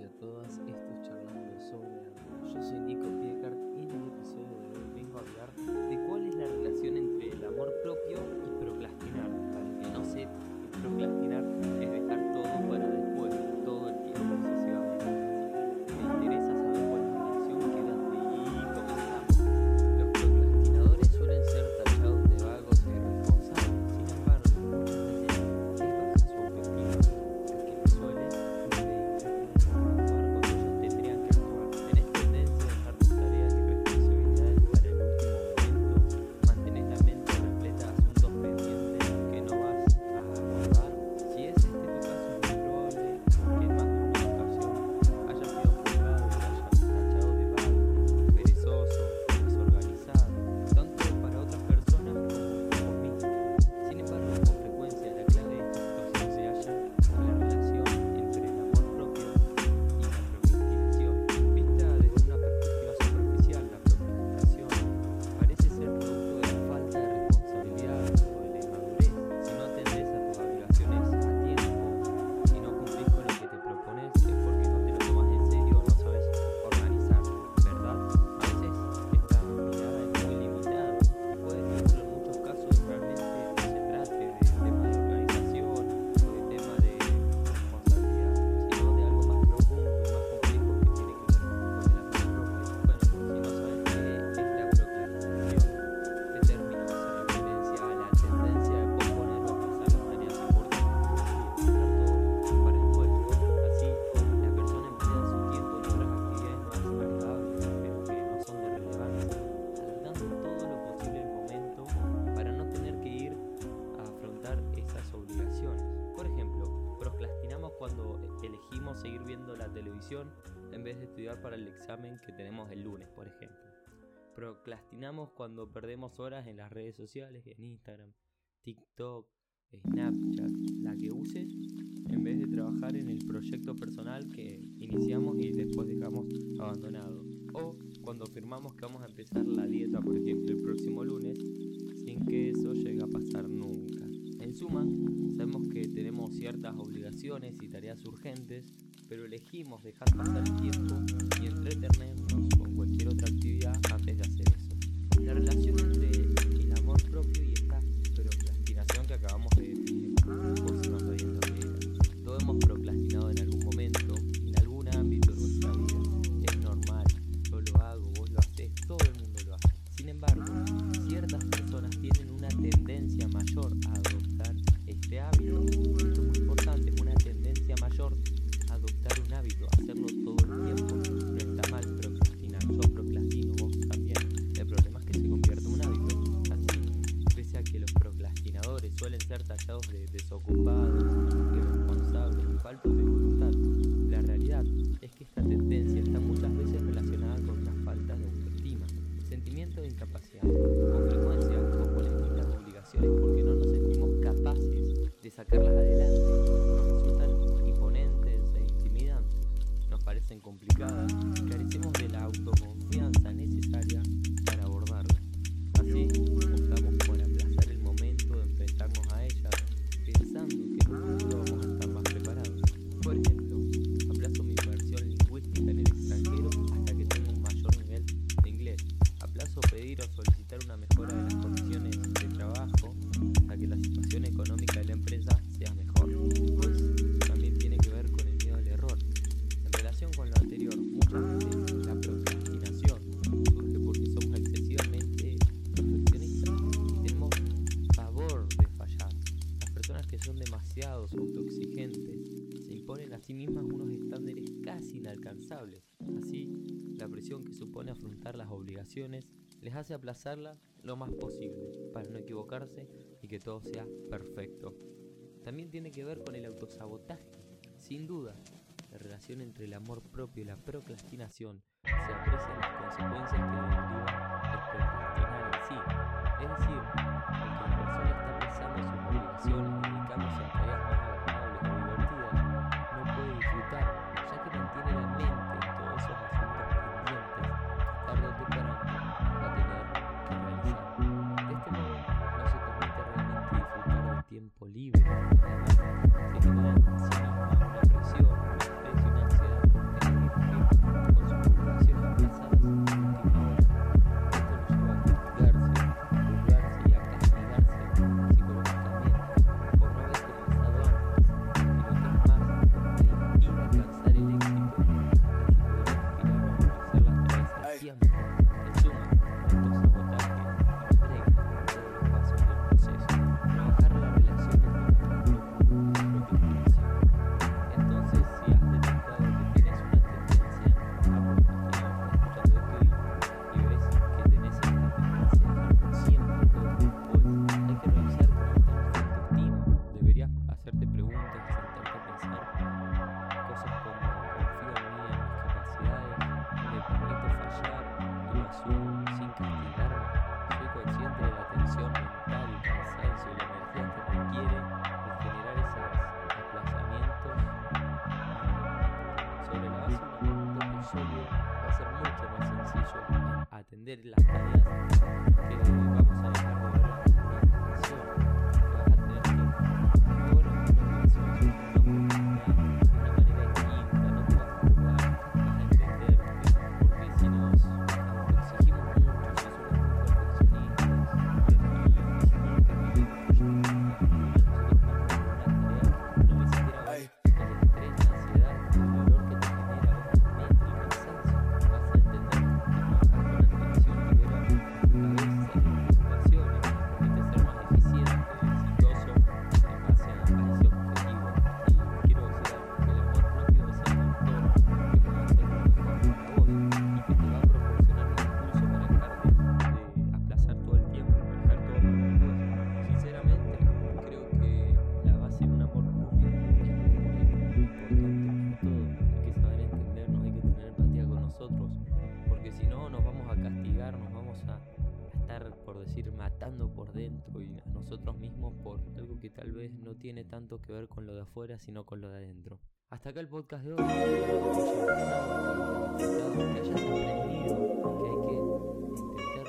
y a todas, esto es Charlando sobre Yo soy Nico Piecart y en el episodio de hoy vengo a hablar en vez de estudiar para el examen que tenemos el lunes, por ejemplo. Procrastinamos cuando perdemos horas en las redes sociales, en Instagram, TikTok, Snapchat, la que uses, en vez de trabajar en el proyecto personal que iniciamos y después dejamos abandonado. O cuando firmamos que vamos a empezar la dieta, por ejemplo, el próximo lunes, sin que eso llegue a pasar nunca. En suma, sabemos que tenemos ciertas obligaciones y tareas urgentes pero elegimos dejar pasar el tiempo son demasiados autoexigentes, se imponen a sí mismas unos estándares casi inalcanzables. Así, la presión que supone afrontar las obligaciones les hace aplazarla lo más posible para no equivocarse y que todo sea perfecto. También tiene que ver con el autosabotaje. Sin duda, la relación entre el amor propio y la procrastinación se aprecian las consecuencias que deriva el procrastinar en sí, es decir, el leaving entender las tareas nosotros mismos por algo que tal vez no tiene tanto que ver con lo de afuera, sino con lo de adentro. Hasta acá el podcast de hoy. Hayas aprendido que hay que intentar